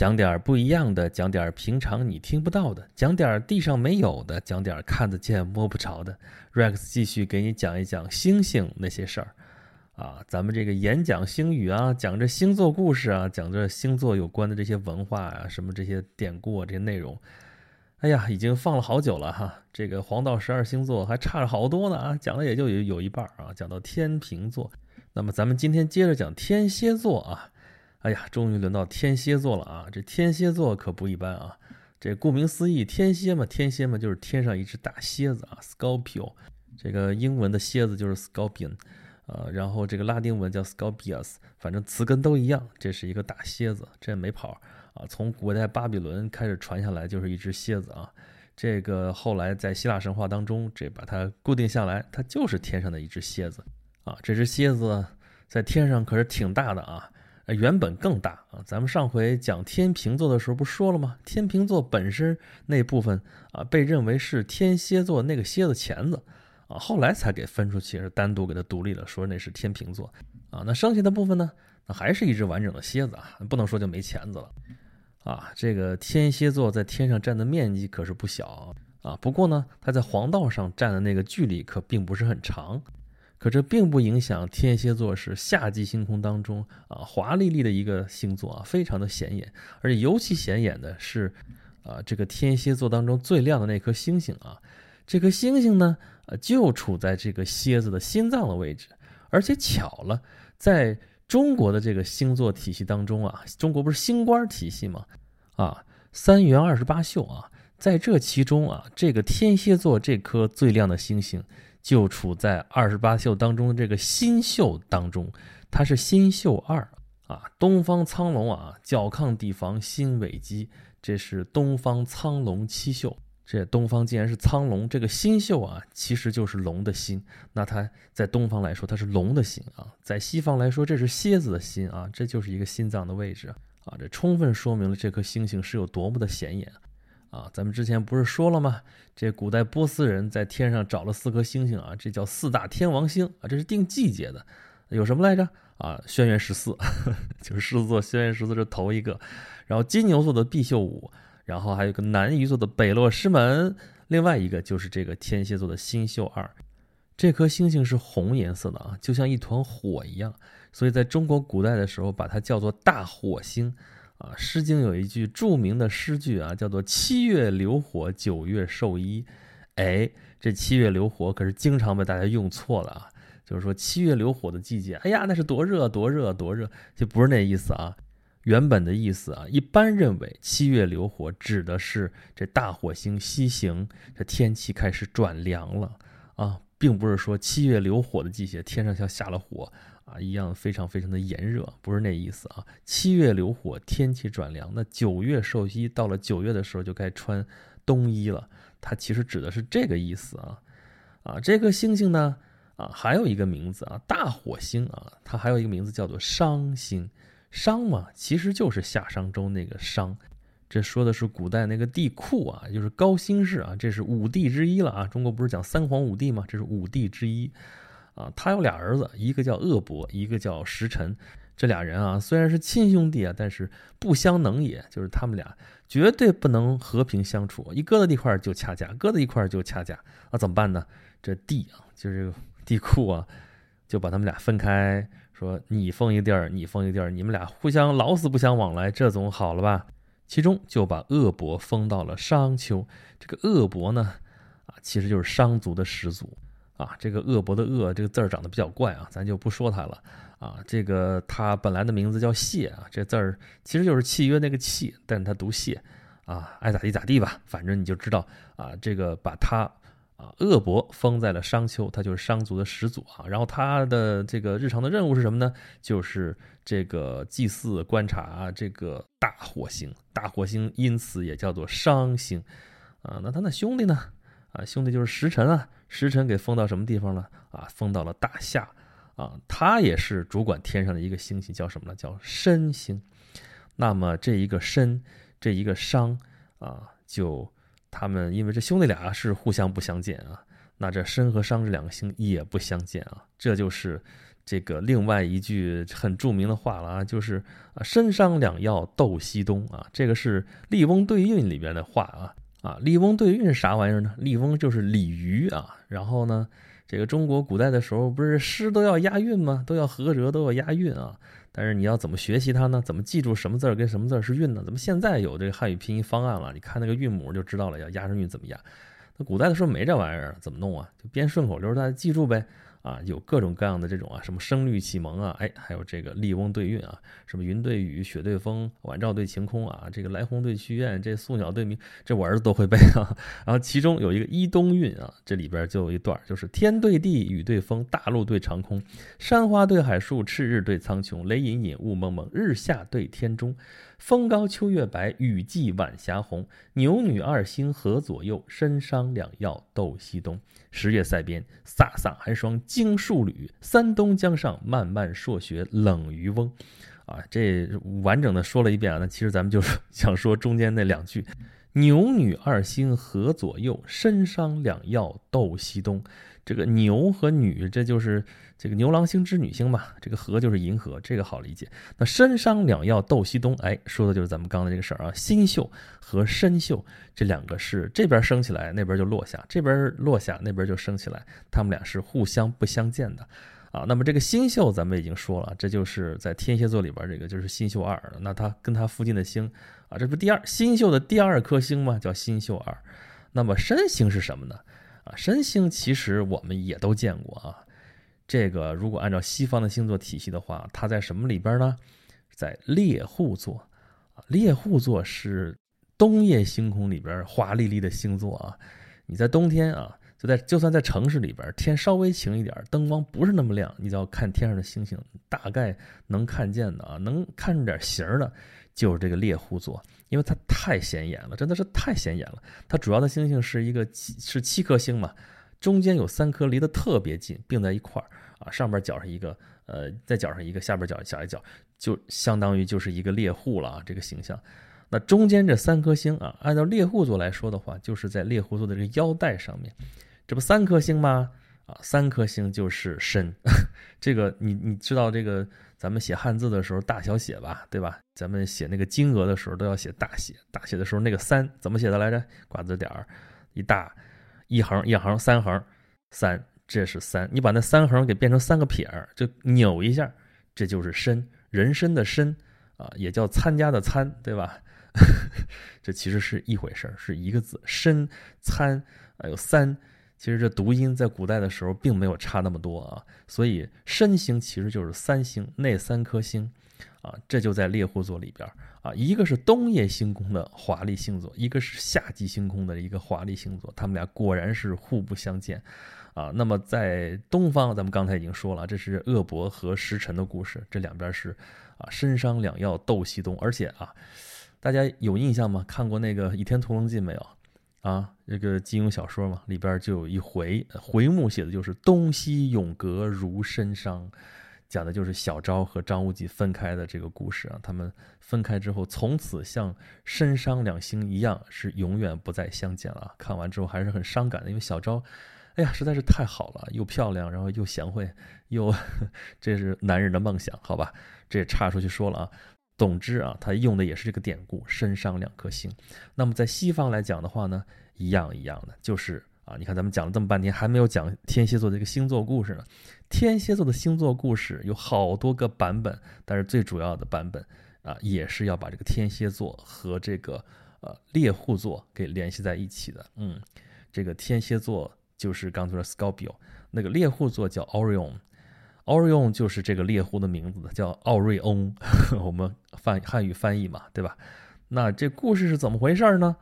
讲点不一样的，讲点平常你听不到的，讲点地上没有的，讲点看得见摸不着的。Rex 继续给你讲一讲星星那些事儿，啊，咱们这个演讲星语啊，讲这星座故事啊，讲这星座有关的这些文化啊，什么这些典故啊，这些内容。哎呀，已经放了好久了哈，这个黄道十二星座还差着好多呢啊，讲了也就有有一半啊，讲到天平座。那么咱们今天接着讲天蝎座啊。哎呀，终于轮到天蝎座了啊！这天蝎座可不一般啊！这顾名思义，天蝎嘛，天蝎嘛，就是天上一只大蝎子啊，Scorpio。这个英文的蝎子就是 Scorpion，呃，然后这个拉丁文叫 Scorpius，反正词根都一样。这是一个大蝎子，这没跑啊！从古代巴比伦开始传下来，就是一只蝎子啊。这个后来在希腊神话当中，这把它固定下来，它就是天上的一只蝎子啊。这只蝎子在天上可是挺大的啊。原本更大啊！咱们上回讲天平座的时候不说了吗？天平座本身那部分啊，被认为是天蝎座那个蝎子钳子啊，后来才给分出去，是单独给它独立了，说那是天平座啊。那剩下的部分呢，那还是一只完整的蝎子啊，不能说就没钳子了啊。这个天蝎座在天上占的面积可是不小啊，不过呢，它在黄道上占的那个距离可并不是很长。可这并不影响天蝎座是夏季星空当中啊华丽丽的一个星座啊，非常的显眼，而且尤其显眼的是，啊这个天蝎座当中最亮的那颗星星啊，这颗星星呢，呃就处在这个蝎子的心脏的位置，而且巧了，在中国的这个星座体系当中啊，中国不是星官体系吗？啊三元二十八宿啊，在这其中啊，这个天蝎座这颗最亮的星星。就处在二十八宿当中的这个新宿当中，它是新宿二啊。东方苍龙啊，角亢地房心尾基，这是东方苍龙七宿。这东方既然是苍龙，这个新宿啊，其实就是龙的心。那它在东方来说，它是龙的心啊；在西方来说，这是蝎子的心啊。这就是一个心脏的位置啊。这充分说明了这颗星星是有多么的显眼。啊咱们之前不是说了吗？这古代波斯人在天上找了四颗星星啊，这叫四大天王星啊，这是定季节的。有什么来着？啊，轩辕十四，就是狮子座轩辕十四是头一个，然后金牛座的毕宿五，然后还有个南鱼座的北落师门，另外一个就是这个天蝎座的新宿二。这颗星星是红颜色的啊，就像一团火一样，所以在中国古代的时候把它叫做大火星。啊，《诗经》有一句著名的诗句啊，叫做“七月流火，九月授衣”。哎，这七月流火可是经常被大家用错了啊，就是说七月流火的季节，哎呀，那是多热多热多热，就不是那意思啊。原本的意思啊，一般认为七月流火指的是这大火星西行，这天气开始转凉了啊，并不是说七月流火的季节，天上像下了火。啊，一样非常非常的炎热，不是那意思啊。七月流火，天气转凉，那九月受衣，到了九月的时候就该穿冬衣了。它其实指的是这个意思啊。啊，这颗星星呢，啊，还有一个名字啊，大火星啊，它还有一个名字叫做商星。商嘛，其实就是夏商周那个商。这说的是古代那个帝喾啊，就是高辛氏啊，这是五帝之一了啊。中国不是讲三皇五帝吗？这是五帝之一。啊，他有俩儿子，一个叫恶伯，一个叫时臣。这俩人啊，虽然是亲兄弟啊，但是不相能也，就是他们俩绝对不能和平相处，一搁在一块儿就掐架，搁在一块儿就掐架。那怎么办呢？这帝啊，就是 帝喾啊，就把他们俩分开，说你封一地儿，你封一地儿，你们俩互相老死不相往来，这总好了吧？其中就把恶伯封到了商丘。这个恶伯呢，啊，其实就是商族的始祖。啊，这个恶伯的恶这个字儿长得比较怪啊，咱就不说它了啊。这个他本来的名字叫谢啊，这字儿其实就是契约那个契，但是他读谢啊，爱咋地咋地吧，反正你就知道啊，这个把他啊恶伯封在了商丘，他就是商族的始祖啊。然后他的这个日常的任务是什么呢？就是这个祭祀观察这个大火星，大火星因此也叫做商星啊。那他那兄弟呢？啊，兄弟就是时辰啊。时辰给封到什么地方了啊？封到了大夏啊，他也是主管天上的一个星星，叫什么呢？叫申星。那么这一个申，这一个商啊，就他们因为这兄弟俩是互相不相见啊，那这申和商这两个星也不相见啊，这就是这个另外一句很著名的话了啊，就是啊，参商两曜斗西东啊，这个是《笠翁对韵》里边的话啊啊，《笠翁对韵》是啥玩意儿呢？笠翁就是鲤鱼啊，然后呢，这个中国古代的时候不是诗都要押韵吗？都要合辙，都要押韵啊。但是你要怎么学习它呢？怎么记住什么字儿跟什么字儿是韵呢？怎么现在有这个汉语拼音方案了？你看那个韵母就知道了，要押上韵怎么押。那古代的时候没这玩意儿，怎么弄啊？就编顺口溜，大家记住呗。啊，有各种各样的这种啊，什么声律启蒙啊，哎，还有这个笠翁对韵啊，什么云对雨，雪对风，晚照对晴空啊，这个来鸿对去雁，这宿鸟对鸣，这我儿子都会背啊。然后其中有一个一冬韵啊，这里边就有一段，就是天对地，雨对风，大陆对长空，山花对海树，赤日对苍穹，雷隐隐，雾蒙蒙，日下对天中。风高秋月白，雨霁晚霞红。牛女二星河左右，参商两曜斗西东。十月塞边，飒飒寒霜惊戍旅。三冬江上，漫漫朔雪冷渔翁。啊，这完整的说了一遍啊。那其实咱们就是想说中间那两句：牛女二星河左右，参商两曜斗西东。这个牛和女，这就是这个牛郎星织女星嘛。这个河就是银河，这个好理解。那参商两曜斗西东，哎，说的就是咱们刚才这个事儿啊。星宿和参宿这两个是这边升起来，那边就落下；这边落下，那边就升起来。他们俩是互相不相见的啊。那么这个星宿咱们已经说了，这就是在天蝎座里边这个就是星宿二。那它跟它附近的星啊，这不第二星宿的第二颗星吗？叫星宿二。那么参星是什么呢？啊，申星其实我们也都见过啊。这个如果按照西方的星座体系的话，它在什么里边呢？在猎户座啊。猎户座是冬夜星空里边华丽丽的星座啊。你在冬天啊，就在就算在城市里边，天稍微晴一点，灯光不是那么亮，你只要看天上的星星，大概能看见的啊，能看出点形的，就是这个猎户座。因为它太显眼了，真的是太显眼了。它主要的星星是一个是七颗星嘛，中间有三颗离得特别近，并在一块儿啊，上边角上一个，呃，再角上一个，下边角角一角，就相当于就是一个猎户了啊，这个形象。那中间这三颗星啊，按照猎户座来说的话，就是在猎户座的这个腰带上面，这不三颗星吗？啊，三颗星就是申，这个你你知道这个。咱们写汉字的时候大小写吧，对吧？咱们写那个金额的时候都要写大写，大写的时候那个三怎么写的来着？挂字点儿，一大一横一横三横，三这是三。你把那三横给变成三个撇儿，就扭一下，这就是申，人参的参啊，也叫参加的参，对吧？这其实是一回事儿，是一个字，申参还有三。其实这读音在古代的时候并没有差那么多啊，所以申星其实就是三星那三颗星，啊，这就在猎户座里边啊，一个是冬夜星空的华丽星座，一个是夏季星空的一个华丽星座，他们俩果然是互不相见，啊，那么在东方，咱们刚才已经说了，这是恶伯和时辰的故事，这两边是啊，参商两曜斗西东，而且啊，大家有印象吗？看过那个《倚天屠龙记》没有？啊，这个金庸小说嘛，里边就有一回回目写的就是“东西永隔如参商”，讲的就是小昭和张无忌分开的这个故事啊。他们分开之后，从此像参商两星一样，是永远不再相见了。看完之后还是很伤感的，因为小昭，哎呀，实在是太好了，又漂亮，然后又贤惠，又 这是男人的梦想，好吧？这也岔出去说了啊。总之啊，他用的也是这个典故，身上两颗星。那么在西方来讲的话呢，一样一样的，就是啊，你看咱们讲了这么半天，还没有讲天蝎座的一个星座故事呢。天蝎座的星座故事有好多个版本，但是最主要的版本啊，也是要把这个天蝎座和这个呃猎户座给联系在一起的。嗯，这个天蝎座就是刚才说 Scorpio，那个猎户座叫 Orion。Orion 就是这个猎户的名字，叫奥瑞翁。我们翻汉语翻译嘛，对吧？那这故事是怎么回事呢？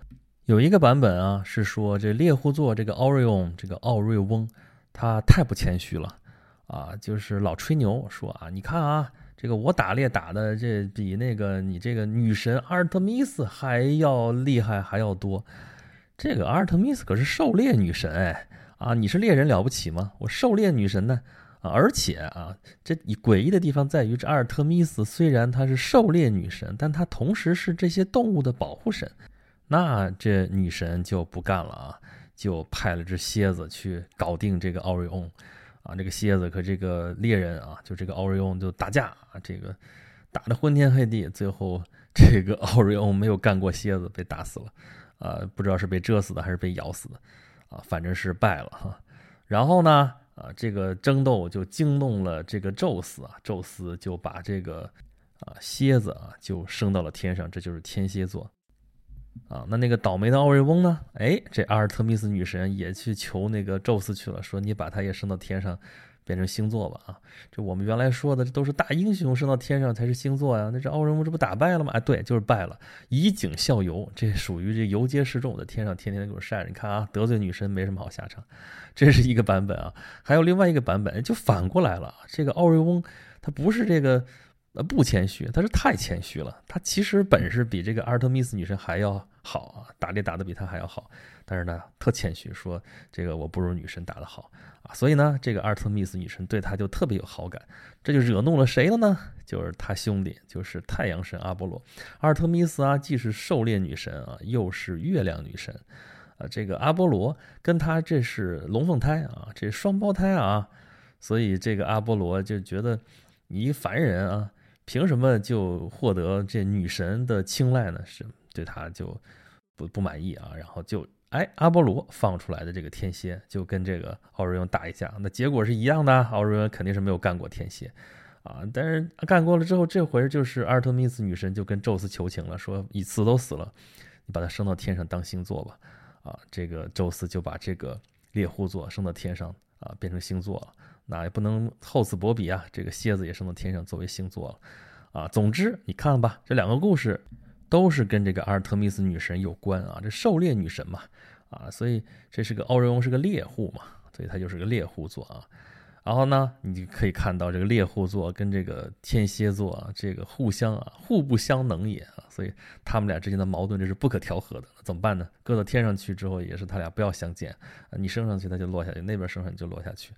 有一个版本啊，是说这猎户座这个 Orion 这个奥瑞翁，他太不谦虚了啊，就是老吹牛说啊，你看啊，这个我打猎打的这比那个你这个女神阿尔特弥斯还要厉害还要多。这个阿尔特弥斯可是狩猎女神哎啊，你是猎人了不起吗？我狩猎女神呢？啊，而且啊，这诡异的地方在于，这阿尔特弥斯虽然她是狩猎女神，但她同时是这些动物的保护神。那这女神就不干了啊，就派了只蝎子去搞定这个奥瑞翁。啊，这个蝎子和这个猎人啊，就这个奥瑞翁就打架啊，这个打得昏天黑地，最后这个奥瑞翁没有干过蝎子，被打死了，啊，不知道是被蛰死的还是被咬死的，啊，反正是败了哈。然后呢，啊，这个争斗就惊动了这个宙斯啊，宙斯就把这个啊蝎子啊就升到了天上，这就是天蝎座。啊，那那个倒霉的奥瑞翁呢？哎，这阿尔特弥斯女神也去求那个宙斯去了，说你把他也升到天上，变成星座吧。啊，这我们原来说的，这都是大英雄升到天上才是星座呀。那这奥瑞翁这不打败了吗？哎，对，就是败了。以儆效尤，这属于这游街示众，在天上天天给我晒着。你看啊，得罪女神没什么好下场。这是一个版本啊，还有另外一个版本，就反过来了。这个奥瑞翁他不是这个。呃，不谦虚，他是太谦虚了。他其实本事比这个阿尔特密斯女神还要好啊，打猎打得比他还要好。但是呢，特谦虚，说这个我不如女神打得好啊。所以呢，这个阿尔特密斯女神对他就特别有好感。这就惹怒了谁了呢？就是他兄弟，就是太阳神阿波罗。阿尔特密斯啊，既是狩猎女神啊，又是月亮女神啊。这个阿波罗跟他这是龙凤胎啊，这双胞胎啊。所以这个阿波罗就觉得你一凡人啊。凭什么就获得这女神的青睐呢？是对他就不不满意啊，然后就哎，阿波罗放出来的这个天蝎就跟这个奥瑞翁打一架，那结果是一样的，奥瑞翁肯定是没有干过天蝎啊，但是干过了之后，这回就是阿尔特密斯女神就跟宙斯求情了，说你死都死了，你把他升到天上当星座吧，啊，这个宙斯就把这个猎户座升到天上啊，变成星座了。那也不能厚此薄彼啊！这个蝎子也升到天上作为星座了，啊，总之你看吧，这两个故事都是跟这个阿尔特密斯女神有关啊，这狩猎女神嘛，啊，所以这是个奥瑞翁是个猎户嘛，所以他就是个猎户座啊。然后呢，你就可以看到这个猎户座跟这个天蝎座啊，这个互相啊，互不相能也啊，所以他们俩之间的矛盾这是不可调和的。怎么办呢？搁到天上去之后，也是他俩不要相见，你升上去他就落下去，那边升上去就落下去。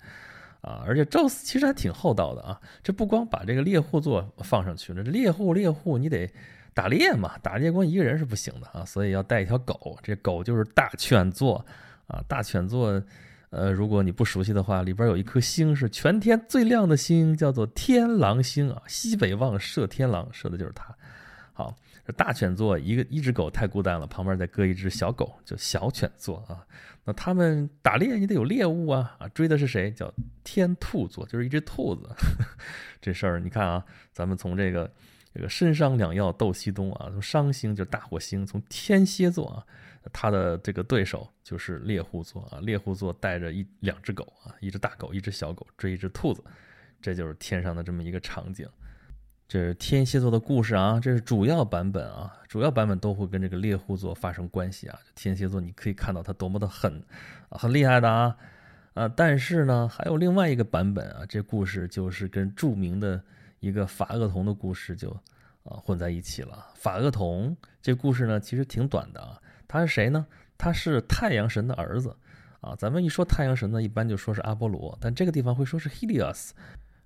啊，而且宙斯其实还挺厚道的啊，这不光把这个猎户座放上去了，这猎户猎户你得打猎嘛，打猎光一个人是不行的啊，所以要带一条狗，这狗就是大犬座啊，大犬座，呃，如果你不熟悉的话，里边有一颗星是全天最亮的星，叫做天狼星啊，西北望射天狼，射的就是它。好，大犬座一个一只狗太孤单了，旁边再搁一只小狗，就小犬座啊。那他们打猎你得有猎物啊啊，追的是谁？叫天兔座，就是一只兔子。这事儿你看啊，咱们从这个这个身伤两曜斗西东啊，从伤星就是大火星，从天蝎座啊，他的这个对手就是猎户座啊，猎户座带着一两只狗啊，一只大狗，一只小狗追一只兔子，这就是天上的这么一个场景。这是天蝎座的故事啊，这是主要版本啊，主要版本都会跟这个猎户座发生关系啊。天蝎座你可以看到它多么的狠，很厉害的啊，啊，但是呢，还有另外一个版本啊，这故事就是跟著名的一个法厄同的故事就啊混在一起了。法厄同这故事呢，其实挺短的啊，他是谁呢？他是太阳神的儿子啊。咱们一说太阳神呢，一般就说是阿波罗，但这个地方会说是 Helios。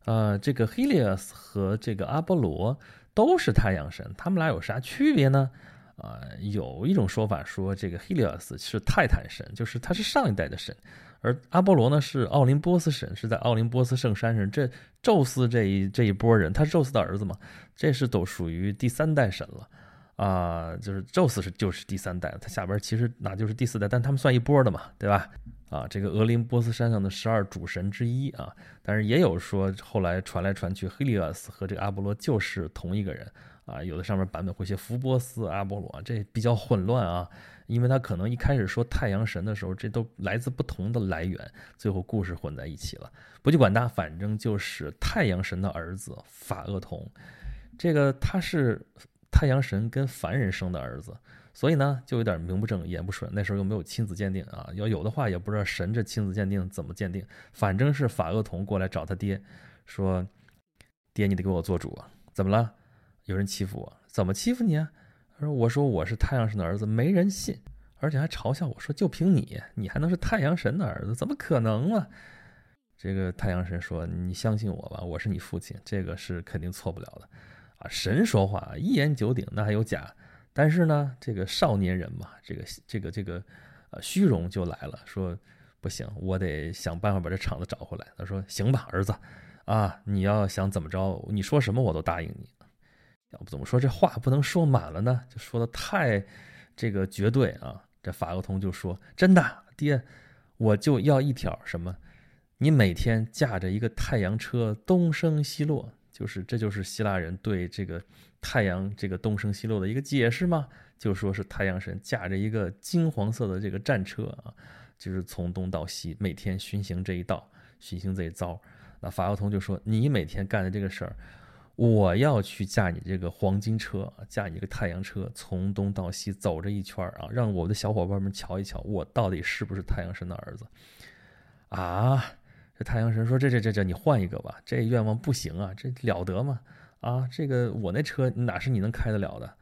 呃，这个 Helios 和这个阿波罗都是太阳神，他们俩有啥区别呢？呃，有一种说法说这个 Helios 是泰坦神，就是他是上一代的神，而阿波罗呢是奥林波斯神，是在奥林波斯圣山上。这宙斯这一这一波人，他是宙斯的儿子嘛，这是都属于第三代神了啊，就是宙斯是就是第三代，他下边其实那就是第四代，但他们算一波的嘛，对吧？啊，这个俄林波斯山上的十二主神之一啊，但是也有说后来传来传去，黑利厄斯和这个阿波罗就是同一个人啊。有的上面版本会写福波斯、阿波罗，这比较混乱啊，因为他可能一开始说太阳神的时候，这都来自不同的来源，最后故事混在一起了。不去管他，反正就是太阳神的儿子法厄同，这个他是太阳神跟凡人生的儿子。所以呢，就有点名不正言不顺。那时候又没有亲子鉴定啊，要有的话也不知道神这亲子鉴定怎么鉴定。反正是法厄同过来找他爹，说：“爹，你得给我做主啊！怎么了？有人欺负我？怎么欺负你啊？”他说：“我说我是太阳神的儿子，没人信，而且还嘲笑我说，就凭你，你还能是太阳神的儿子？怎么可能啊？”这个太阳神说：“你相信我吧，我是你父亲，这个是肯定错不了的。啊，神说话一言九鼎，那还有假？”但是呢，这个少年人嘛，这个这个这个，呃，虚荣就来了，说不行，我得想办法把这厂子找回来。他说：“行吧，儿子，啊，你要想怎么着，你说什么我都答应你。要不怎么说这话不能说满了呢？就说的太这个绝对啊。”这法厄同就说：“真的，爹，我就要一条什么？你每天驾着一个太阳车东升西落，就是这就是希腊人对这个太阳这个东升西落的一个解释吗？就说是太阳神驾着一个金黄色的这个战车啊。”就是从东到西，每天巡行这一道，巡行这一遭。那法厄同就说：“你每天干的这个事儿，我要去驾你这个黄金车，驾你这个太阳车，从东到西走这一圈啊，让我的小伙伴们瞧一瞧，我到底是不是太阳神的儿子？”啊，这太阳神说：“这这这这，你换一个吧，这愿望不行啊，这了得吗？啊，这个我那车哪是你能开得了的？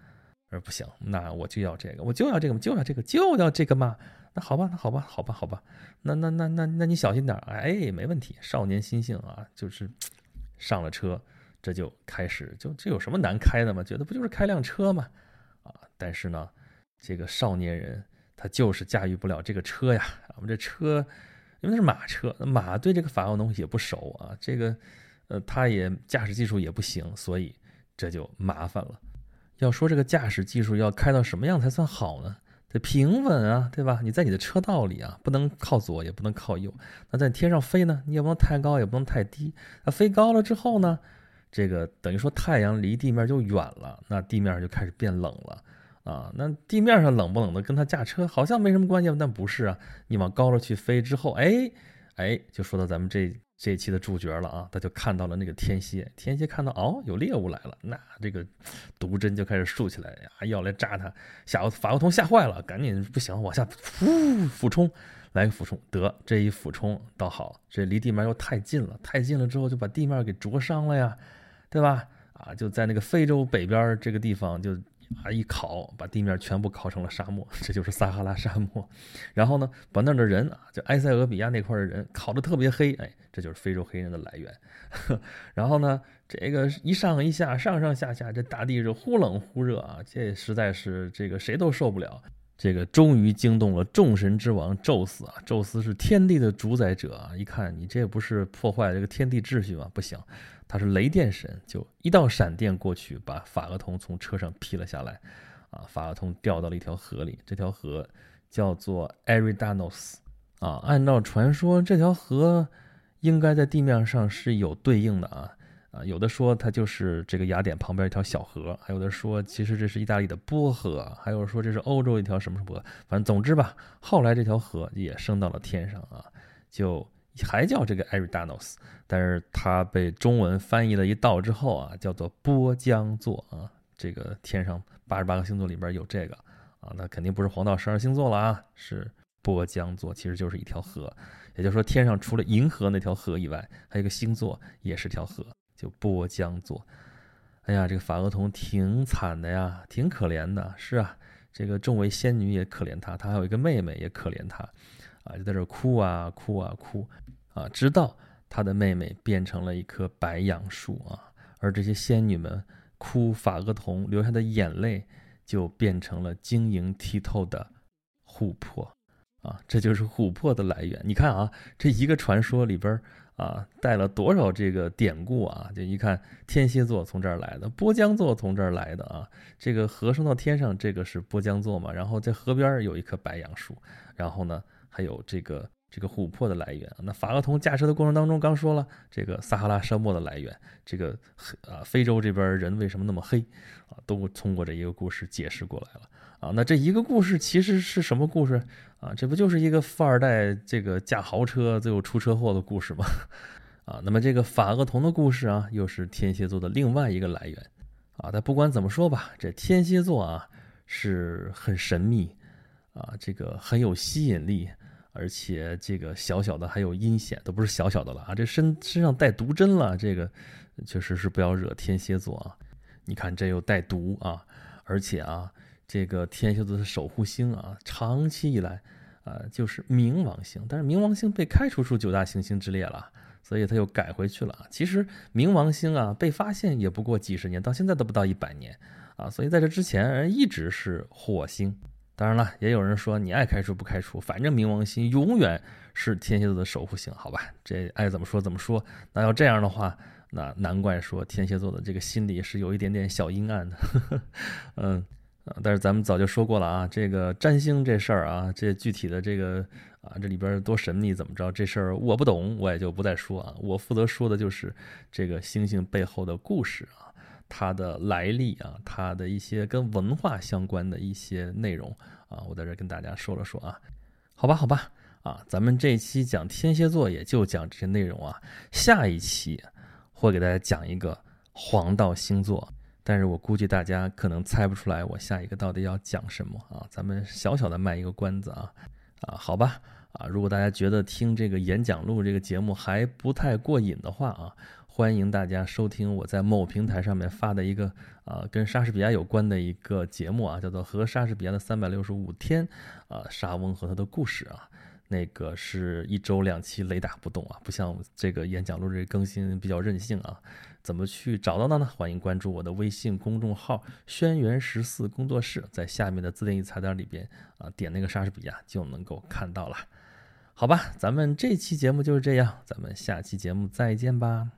说不行，那我就要这个，我就要这个，就要这个，就要这个嘛。”那好吧，那好吧，好吧，好吧，那那那那那你小心点哎，没问题。少年心性啊，就是上了车，这就开始，就这有什么难开的吗？觉得不就是开辆车吗？啊，但是呢，这个少年人他就是驾驭不了这个车呀。我们这车，因为那是马车，马对这个法国东西也不熟啊，这个呃，他也驾驶技术也不行，所以这就麻烦了。要说这个驾驶技术要开到什么样才算好呢？得平稳啊，对吧？你在你的车道里啊，不能靠左，也不能靠右。那在天上飞呢，你也不能太高，也不能太低。那飞高了之后呢，这个等于说太阳离地面就远了，那地面就开始变冷了啊。那地面上冷不冷的，跟他驾车好像没什么关系，但不是啊。你往高了去飞之后，哎哎，就说到咱们这。这一期的主角了啊，他就看到了那个天蝎，天蝎看到哦有猎物来了，那这个毒针就开始竖起来呀，要来扎他。吓法国通吓坏了，赶紧不行，往下噗俯冲，来个俯冲，得这一俯冲倒好，这离地面又太近了，太近了之后就把地面给灼伤了呀，对吧？啊，就在那个非洲北边这个地方就。啊！一烤，把地面全部烤成了沙漠，这就是撒哈拉沙漠。然后呢，把那儿的人啊，就埃塞俄比亚那块的人烤得特别黑，哎，这就是非洲黑人的来源。然后呢，这个一上一下，上上下下，这大地是忽冷忽热啊，这实在是这个谁都受不了。这个终于惊动了众神之王宙斯啊！宙斯是天地的主宰者啊！一看你这不是破坏这个天地秩序吗？不行，他是雷电神，就一道闪电过去，把法厄同从车上劈了下来。啊，法厄同掉到了一条河里，这条河叫做 Eridanos 啊。按照传说，这条河应该在地面上是有对应的啊。啊，有的说它就是这个雅典旁边一条小河，还有的说其实这是意大利的波河，还有说这是欧洲一条什么什么河，反正总之吧，后来这条河也升到了天上啊，就还叫这个 Eridanos，但是它被中文翻译了一道之后啊，叫做波江座啊，这个天上八十八个星座里边有这个啊，那肯定不是黄道十二星座了啊，是波江座，其实就是一条河，也就是说天上除了银河那条河以外，还有一个星座也是条河。就波江座，哎呀，这个法厄同挺惨的呀，挺可怜的。是啊，这个众位仙女也可怜他，他还有一个妹妹也可怜他，啊，就在这哭啊哭啊哭啊，直到他的妹妹变成了一棵白杨树啊，而这些仙女们哭法厄同流下的眼泪，就变成了晶莹剔透的琥珀啊，这就是琥珀的来源。你看啊，这一个传说里边。啊，带了多少这个典故啊？就一看，天蝎座从这儿来的，波江座从这儿来的啊。这个河升到天上，这个是波江座嘛。然后在河边有一棵白杨树，然后呢，还有这个这个琥珀的来源。那法厄同驾车的过程当中，刚说了这个撒哈拉沙漠的来源，这个啊非洲这边人为什么那么黑啊，都通过这一个故事解释过来了。啊，那这一个故事其实是什么故事啊？这不就是一个富二代这个驾豪车最后出车祸的故事吗？啊，那么这个法厄同的故事啊，又是天蝎座的另外一个来源啊。但不管怎么说吧，这天蝎座啊是很神秘啊，这个很有吸引力，而且这个小小的还有阴险，都不是小小的了啊，这身身上带毒针了，这个确实是不要惹天蝎座啊。你看这又带毒啊，而且啊。这个天蝎座的守护星啊，长期以来，啊，就是冥王星。但是冥王星被开除出九大行星之列了，所以他又改回去了。其实冥王星啊，被发现也不过几十年，到现在都不到一百年啊。所以在这之前人，一直是火星当然了，也有人说你爱开除不开除，反正冥王星永远是天蝎座的守护星，好吧？这爱怎么说怎么说。那要这样的话，那难怪说天蝎座的这个心里是有一点点小阴暗的。嗯，但是咱们早就说过了啊，这个占星这事儿啊，这具体的这个啊，这里边多神秘怎么着，这事儿我不懂，我也就不再说啊。我负责说的就是这个星星背后的故事啊。它的来历啊，它的一些跟文化相关的一些内容啊，我在这跟大家说了说啊，好吧，好吧，啊，咱们这一期讲天蝎座也就讲这些内容啊，下一期会给大家讲一个黄道星座，但是我估计大家可能猜不出来我下一个到底要讲什么啊，咱们小小的卖一个关子啊，啊，好吧，啊，如果大家觉得听这个演讲录这个节目还不太过瘾的话啊。欢迎大家收听我在某平台上面发的一个啊跟莎士比亚有关的一个节目啊，叫做《和莎士比亚的三百六十五天》啊，莎翁和他的故事啊，那个是一周两期雷打不动啊，不像这个演讲录这更新比较任性啊。怎么去找到它呢？欢迎关注我的微信公众号“轩辕十四工作室”，在下面的自定义菜单里边啊，点那个莎士比亚就能够看到了。好吧，咱们这期节目就是这样，咱们下期节目再见吧。